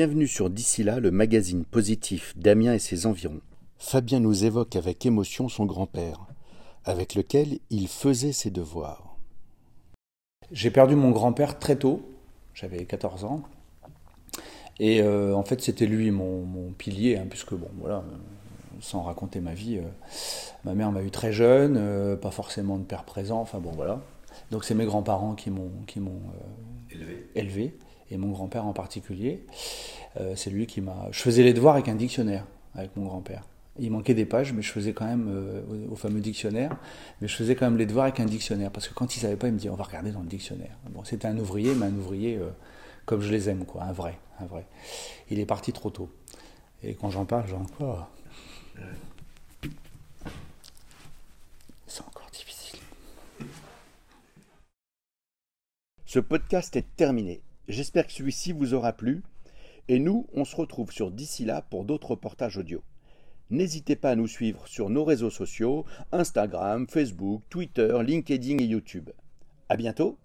Bienvenue sur D'ici là, le magazine positif d'Amiens et ses environs. Fabien nous évoque avec émotion son grand-père, avec lequel il faisait ses devoirs. J'ai perdu mon grand-père très tôt, j'avais 14 ans. Et euh, en fait, c'était lui mon, pilier, hein, puisque, bon, voilà, euh, sans raconter ma vie, euh, ma mère m'a eu très jeune, pas forcément de père présent, enfin bon, voilà. Donc, c'est mes grands-parents qui m'ont élevé. élevé et mon grand-père en particulier. Euh, c'est lui qui m'a. Je faisais les devoirs avec un dictionnaire, avec mon grand-père. Il manquait des pages, mais je faisais quand même euh, au, fameux dictionnaire. Mais je faisais quand même les devoirs avec un dictionnaire, parce que quand il savait pas, il me dit on va regarder dans le dictionnaire. Bon, c'était un ouvrier, mais un ouvrier euh, comme je les aime, quoi, un vrai, un vrai. Il est parti trop tôt. Et quand j'en parle, j'en oh. C'est encore difficile. Ce podcast est terminé. J'espère que celui-ci vous aura plu. Et nous, on se retrouve sur d'ici là pour d'autres reportages audio. N'hésitez pas à nous suivre sur nos réseaux sociaux, Instagram, Facebook, Twitter, LinkedIn et YouTube. À bientôt